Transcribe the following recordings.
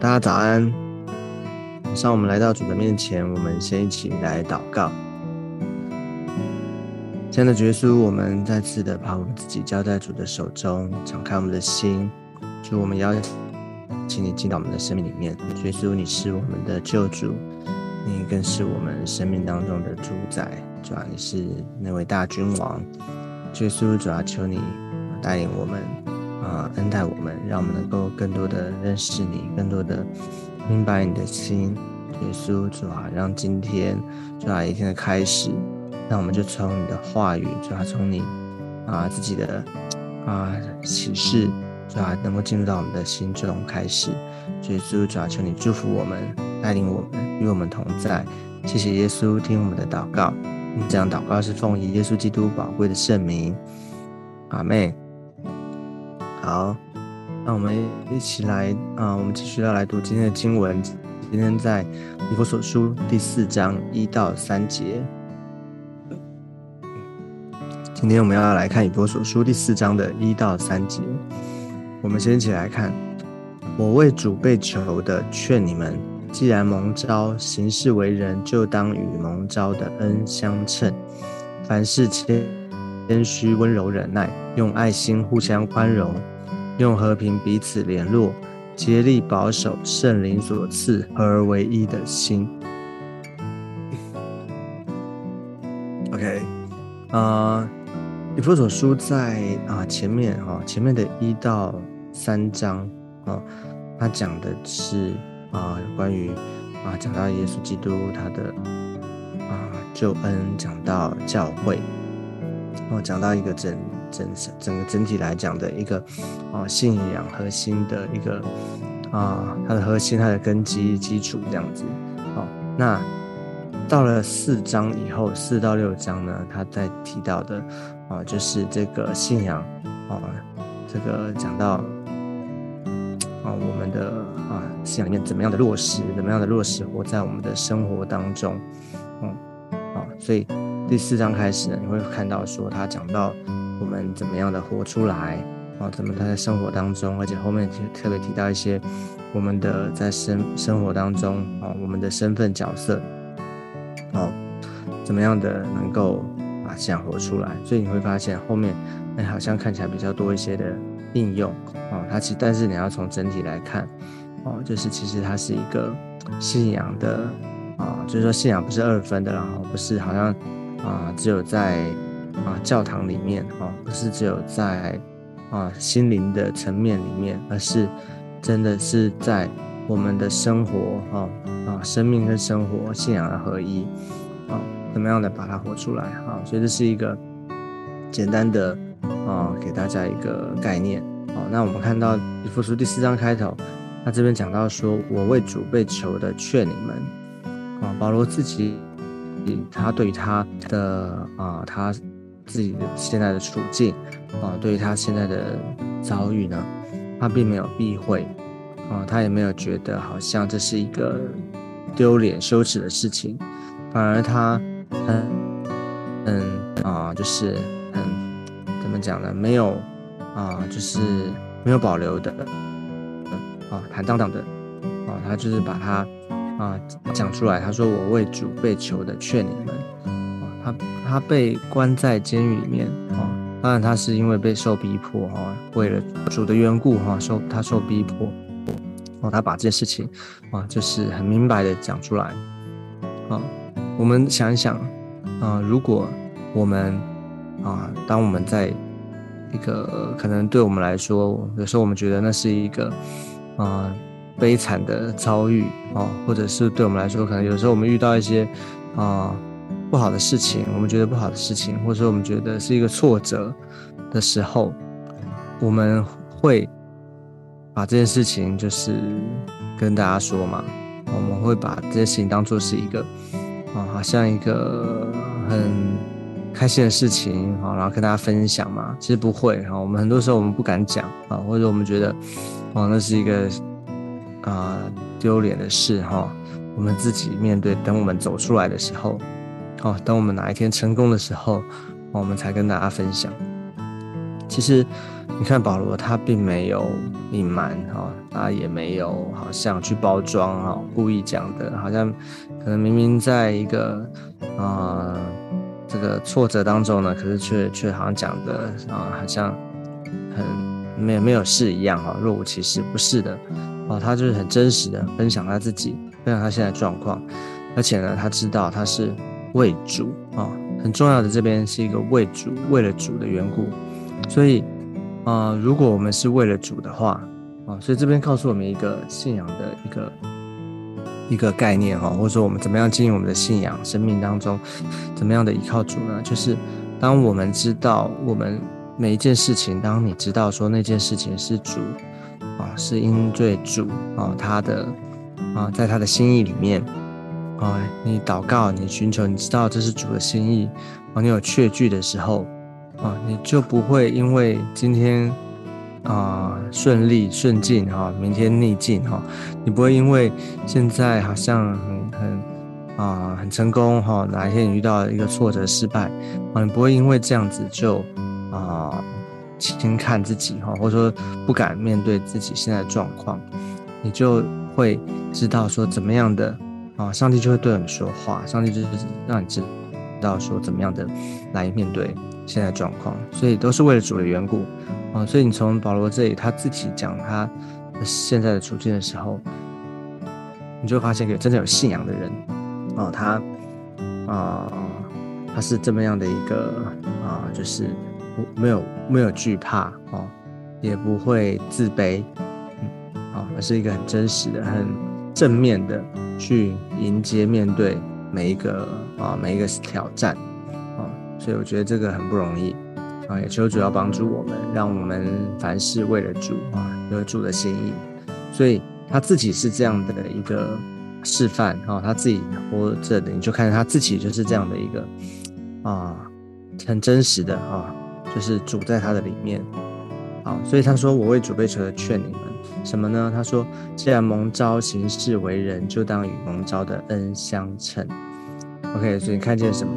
大家早安！上我们来到主的面前，我们先一起来祷告。亲爱的耶稣，我们再次的把我们自己交在主的手中，敞开我们的心。主，我们邀请你进到我们的生命里面。耶稣，你是我们的救主，你更是我们生命当中的主宰。主啊，你是那位大君王。耶稣，主啊，求你带领我们。啊，恩待我们，让我们能够更多的认识你，更多的明白你的心。耶稣，主啊，让今天主啊一天的开始，那我们就从你的话语，主啊，从你啊自己的啊启示，主啊，能够进入到我们的心中开始。耶稣，主啊，求你祝福我们，带领我们，与我们同在。谢谢耶稣，听我们的祷告。这样祷告是奉以耶稣基督宝贵的圣名。阿妹。好，那我们一起来啊，我们继续要来读今天的经文。今天在以弗所书第四章一到三节。今天我们要来看以弗所书第四章的一到三节。我们先一起来看：我为主被囚的，劝你们，既然蒙召行事为人，就当与蒙召的恩相称。凡事谦谦虚、温柔、忍耐，用爱心互相宽容。用和平彼此联络，竭力保守圣灵所赐合而为一的心。OK，啊，以弗所书在啊前面哈，前面的一到三章啊，他讲的是啊关于啊讲到耶稣基督他的啊救恩，讲到教会，哦讲到一个整。整整个整体来讲的一个啊信仰核心的一个啊它的核心它的根基基础这样子好那到了四章以后四到六章呢他在提到的啊就是这个信仰啊这个讲到啊我们的啊信仰里面怎么样的落实怎么样的落实活在我们的生活当中嗯啊所以第四章开始呢你会看到说他讲到。我们怎么样的活出来啊？怎么他在生活当中，而且后面特特别提到一些我们的在生生活当中啊，我们的身份角色，哦，怎么样的能够把这样活出来？所以你会发现后面哎，好像看起来比较多一些的应用啊。它其但是你要从整体来看哦，就是其实它是一个信仰的啊，就是说信仰不是二分的，然后不是好像啊，只有在。啊，教堂里面啊，不是只有在啊心灵的层面里面，而是真的是在我们的生活哈啊，生命跟生活、信仰的合一啊，怎么样的把它活出来啊？所以这是一个简单的啊，给大家一个概念啊。那我们看到以弗书第四章开头，他这边讲到说：“我为主被囚的，劝你们啊。”保罗自己他对于他的啊，他。自己的现在的处境啊，对于他现在的遭遇呢，他并没有避讳啊，他也没有觉得好像这是一个丢脸羞耻的事情，反而他很嗯啊，就是很怎么讲呢？没有啊，就是没有保留的啊，坦荡荡的啊，他就是把他啊讲出来。他说：“我为主被囚的，劝你们。”他他被关在监狱里面啊，当然他是因为被受逼迫哈，为了主的缘故哈，受他受逼迫，哦，他把这件事情啊，就是很明白的讲出来啊。我们想一想啊，如果我们啊，当我们在一个可能对我们来说，有时候我们觉得那是一个啊悲惨的遭遇啊，或者是对我们来说，可能有时候我们遇到一些啊。不好的事情，我们觉得不好的事情，或者说我们觉得是一个挫折的时候，我们会把这件事情就是跟大家说嘛，我们会把这件事情当做是一个啊，好像一个很开心的事情啊，然后跟大家分享嘛。其实不会啊，我们很多时候我们不敢讲啊，或者我们觉得哦，那是一个啊丢脸的事哈，我们自己面对，等我们走出来的时候。好，等我们哪一天成功的时候，我们才跟大家分享。其实你看保罗，他并没有隐瞒哈，他也没有好像去包装哈，故意讲的，好像可能明明在一个啊这个挫折当中呢，可是却却好像讲的啊，好像很没没有事一样哈，若无其事，不是的哦，他就是很真实的分享他自己，分享他现在状况，而且呢，他知道他是为主啊，很重要的这边是一个为主，为了主的缘故。所以，啊，如果我们是为了主的话，啊，所以这边告诉我们一个信仰的一个一个概念哈，或者说我们怎么样经营我们的信仰生命当中，怎么样的依靠主呢？就是当我们知道我们每一件事情，当你知道说那件事情是主啊，是因对主啊，他的啊，在他的心意里面啊，你祷告，你寻求，你知道这是主的心意啊，你有确据的时候。啊，你就不会因为今天啊顺利顺境哈，明天逆境哈，你不会因为现在好像很很啊很成功哈，哪一天你遇到一个挫折失败啊，你不会因为这样子就啊轻看自己哈，或者说不敢面对自己现在的状况，你就会知道说怎么样的啊，上帝就会对你说话，上帝就是让你知道说怎么样的来面对。现在状况，所以都是为了主的缘故啊！所以你从保罗这里他自己讲他现在的处境的时候，你就发现一个真正有信仰的人哦，他啊，他是这么样的一个啊，就是不没有没有惧怕哦，也不会自卑，嗯，啊，而是一个很真实的、很正面的去迎接、面对每一个啊每一个挑战啊。所以我觉得这个很不容易啊，也求主要帮助我们，让我们凡事为了主啊，有主的心意。所以他自己是这样的一个示范啊，他自己活着的，你就看他自己就是这样的一个啊，很真实的啊，就是主在他的里面。好，所以他说：“我为主被求的劝你们什么呢？”他说：“既然蒙召行事为人，就当与蒙召的恩相称。” OK，所以看见什么？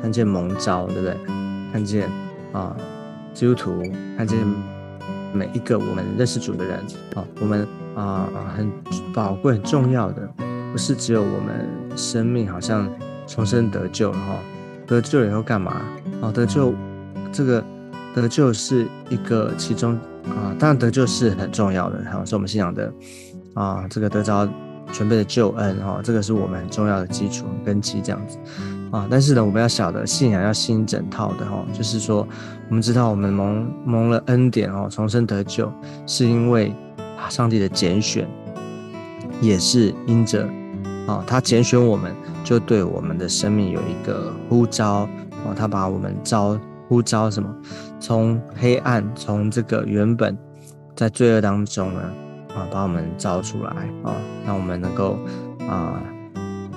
看见蒙召，对不对？看见啊，基督徒，看见每一个我们认识主的人啊，我们啊很宝贵、很重要的，不是只有我们生命好像重生得救了哈，得救以后干嘛？哦，得救这个得救是一个其中啊，当然得救是很重要的，哈，是我们信仰的啊，这个得着全备的救恩哈，这个是我们很重要的基础根基，这样子。啊，但是呢，我们要晓得信仰要信整套的哈，就是说，我们知道我们蒙蒙了恩典哦，重生得救，是因为啊，上帝的拣选，也是因着啊，他拣选我们，就对我们的生命有一个呼召啊，他把我们招呼召什么，从黑暗，从这个原本在罪恶当中呢，啊，把我们招出来啊，让我们能够啊，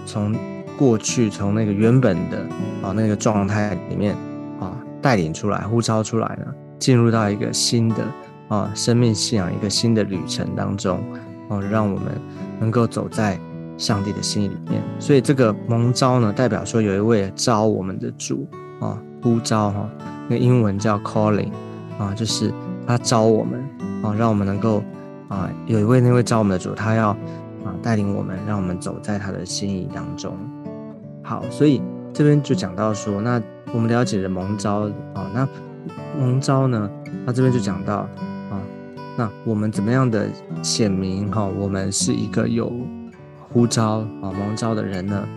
从。过去从那个原本的啊那个状态里面啊带领出来呼召出来呢，进入到一个新的啊生命信仰一个新的旅程当中哦，让我们能够走在上帝的心里面。所以这个蒙召呢，代表说有一位招我们的主啊呼召哈，那英文叫 calling 啊，就是他招我们啊，让我们能够啊有一位那位招我们的主，他要啊带领我们，让我们走在他的心意当中。好，所以这边就讲到说，那我们了解了蒙召啊，那蒙召呢，那这边就讲到啊，那我们怎么样的显明哈，我们是一个有呼召啊蒙召的人呢？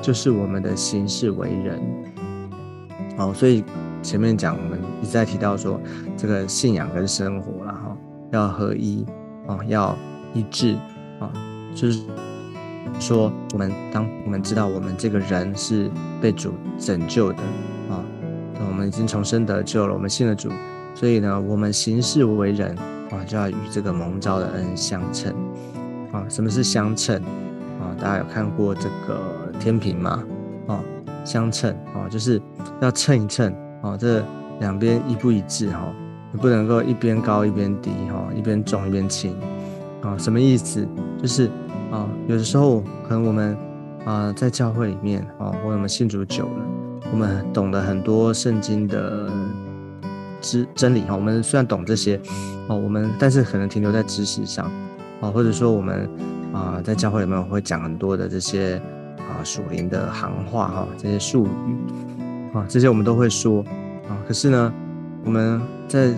就是我们的行事为人。哦，所以前面讲我们一直在提到说，这个信仰跟生活了哈，要合一啊，要一致啊，就是。说我们当我们知道我们这个人是被主拯救的啊，那我们已经重生得救了，我们信了主，所以呢，我们行事为人啊，就要与这个蒙召的恩相称啊。什么是相称啊？大家有看过这个天平吗？相称啊，就是要称一称啊，这两边一不一致哈，你不能够一边高一边低哈，一边重一边轻啊。什么意思？就是。啊，有的时候可能我们啊在教会里面啊，或者我们信主久了，我们懂得很多圣经的知真理哈。我们虽然懂这些哦，我们但是可能停留在知识上啊，或者说我们啊在教会里面会讲很多的这些啊属灵的行话哈，这些术语啊，这些我们都会说啊。可是呢，我们在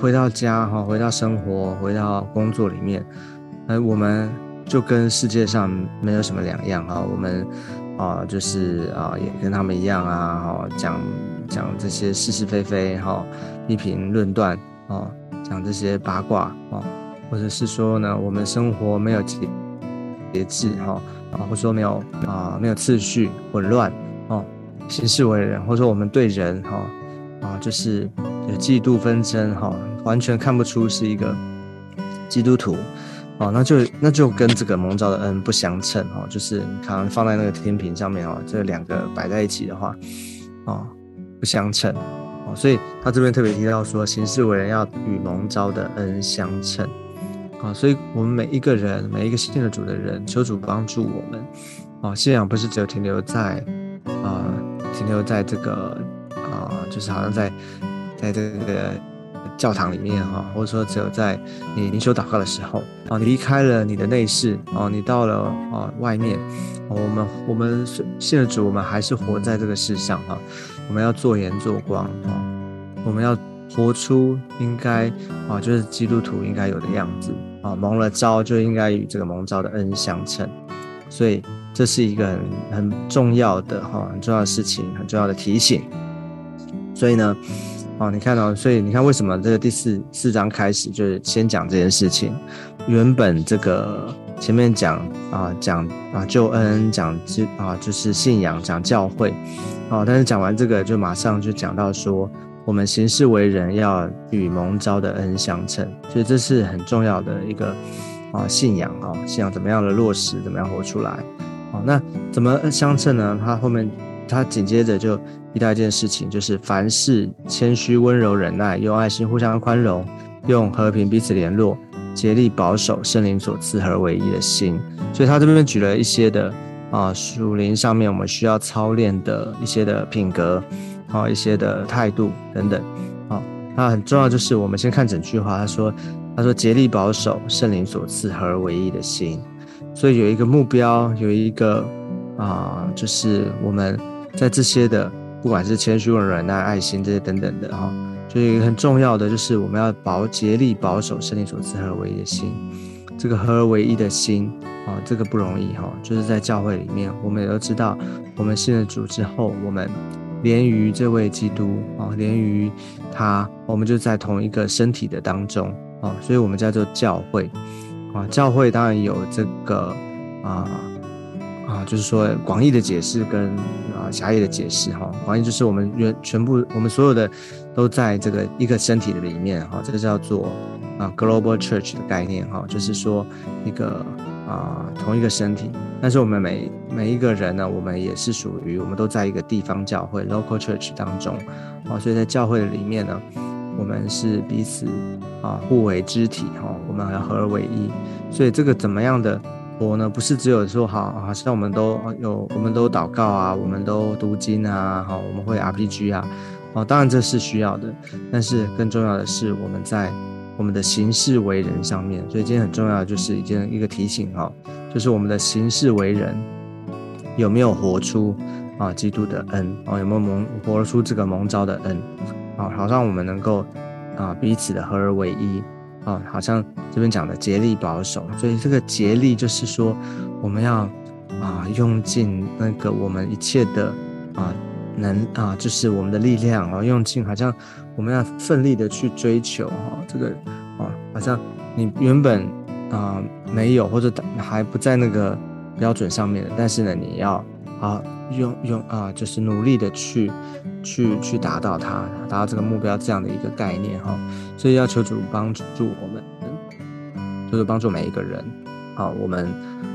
回到家哈，回到生活，回到工作里面，呃，我们就跟世界上没有什么两样哈。我们啊，就是啊，也跟他们一样啊，哈，讲讲这些是是非非哈，批评论断啊，讲这些八卦啊，或者是说呢，我们生活没有节节制哈，啊，或者说没有啊，没有次序，混乱哦，行事为人，或者说我们对人哈，啊，就是有嫉妒纷争哈，完全看不出是一个基督徒。哦，那就那就跟这个蒙召的恩不相称哦，就是你看放在那个天平上面哦，这两个摆在一起的话，哦，不相称哦，所以他这边特别提到说，行事为人要与蒙召的恩相称啊，所以我们每一个人，每一个信的主的人，求主帮助我们。啊，信仰不是只有停留在啊，停留在这个啊，就是好像在在这个。教堂里面哈，或者说只有在你灵修祷告的时候。啊，你离开了你的内室啊，你到了啊外面，我们我们信的主，我们还是活在这个世上啊，我们要做盐做光啊，我们要活出应该啊，就是基督徒应该有的样子啊，蒙了招就应该与这个蒙召的恩相称，所以这是一个很很重要的哈，很重要的事情，很重要的提醒，所以呢。哦，你看到，所以你看，为什么这个第四四章开始就是先讲这件事情？原本这个前面讲啊，讲啊救恩，讲就啊就是信仰，讲教会，哦，但是讲完这个就马上就讲到说，我们行事为人要与蒙召的恩相称，所以这是很重要的一个啊信仰啊，信仰怎么样的落实，怎么样活出来？哦，那怎么相称呢？他后面。他紧接着就遇到一件事情，就是凡事谦虚、温柔、忍耐，用爱心互相宽容，用和平彼此联络，竭力保守圣灵所赐合唯一的心。所以他这边举了一些的啊属灵上面我们需要操练的一些的品格，好一些的态度等等。好，那很重要就是我们先看整句话，他说他说竭力保守圣灵所赐合而为一的心。所以有一个目标，有一个啊，就是我们。在这些的，不管是谦虚、忍耐、爱心这些等等的哈，所以很重要的就是我们要保竭力保守圣灵所赐合而为一的心，这个合而为一的心啊，这个不容易哈。就是在教会里面，我们也都知道，我们信了主之后，我们连于这位基督啊，连于他，我们就在同一个身体的当中啊，所以我们叫做教会啊。教会当然有这个啊。啊，就是说广义的解释跟啊狭义的解释哈，广义就是我们原全部我们所有的都在这个一个身体的里面哈，这个叫做啊 global church 的概念哈，就是说一个啊同一个身体，但是我们每每一个人呢，我们也是属于我们都在一个地方教会 local church 当中。啊，所以在教会里面呢，我们是彼此啊互为肢体哈，我们要合而为一，所以这个怎么样的？我呢，不是只有说好，好像我们都有，我们都祷告啊，我们都读经啊，好，我们会 RPG 啊，哦，当然这是需要的，但是更重要的是我们在我们的行事为人上面，所以今天很重要就是一件一个提醒哈，就是我们的行事为人有没有活出啊基督的恩啊，有没有蒙活出这个蒙召的恩啊，好让我们能够啊彼此的合而为一。啊，好像这边讲的竭力保守，所以这个竭力就是说，我们要啊用尽那个我们一切的啊能啊，就是我们的力量啊，用尽好像我们要奋力的去追求哈，这个啊好像你原本啊没有或者还不在那个标准上面的，但是呢你要啊用用啊就是努力的去。去去达到它，达到这个目标这样的一个概念哈，所以要求主帮助我们，就是帮助每一个人啊，我们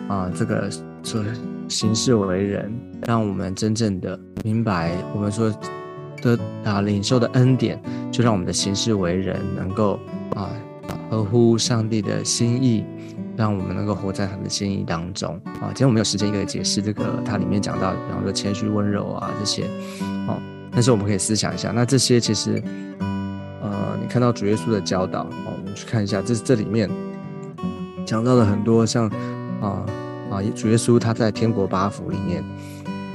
啊这个说行事为人，让我们真正的明白我们说的啊领受的恩典，就让我们的行事为人能够啊合乎上帝的心意，让我们能够活在他的心意当中啊。今天我们有时间一个解释这个，它里面讲到，比方说谦虚温柔啊这些，哦。但是我们可以思想一下，那这些其实，呃，你看到主耶稣的教导，哦，我们去看一下，这这里面讲到了很多像啊啊，主耶稣他在天国八福里面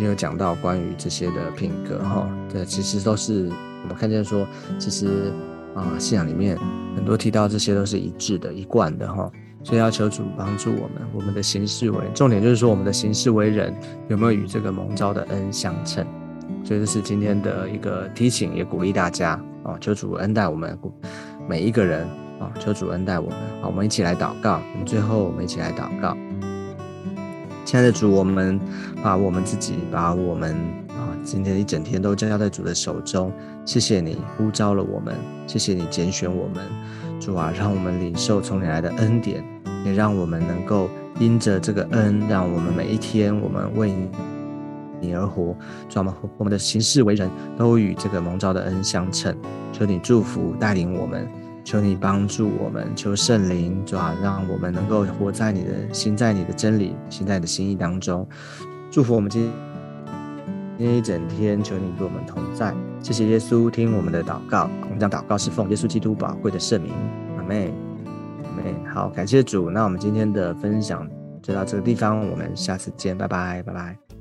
也有讲到关于这些的品格，哈，这其实都是我们看见说，其实啊信仰里面很多提到这些都是一致的、一贯的，哈。所以要求主帮助我们，我们的行事为重点就是说，我们的行事为人有没有与这个蒙召的恩相称？所以这是今天的一个提醒，也鼓励大家啊，求主恩待我们每一个人啊，求主恩待我们。好，我们一起来祷告。我们最后我们一起来祷告。亲爱的主，我们把我们自己，把我们啊，今天一整天都交在主的手中。谢谢你呼召了我们，谢谢你拣选我们。主啊，让我们领受从你来的恩典，也让我们能够因着这个恩，让我们每一天我们为你而活。主啊，我们的行事为人都与这个蒙召的恩相称。求你祝福带领我们，求你帮助我们，求圣灵主啊，让我们能够活在你的心，在你的真理，心在你的心意当中。祝福我们今今天一整天，求你与我们同在。谢谢耶稣，听我们的祷告。我们将祷告是奉耶稣基督宝贵的圣名，阿妹，阿妹。好，感谢主。那我们今天的分享就到这个地方，我们下次见，拜拜，拜拜。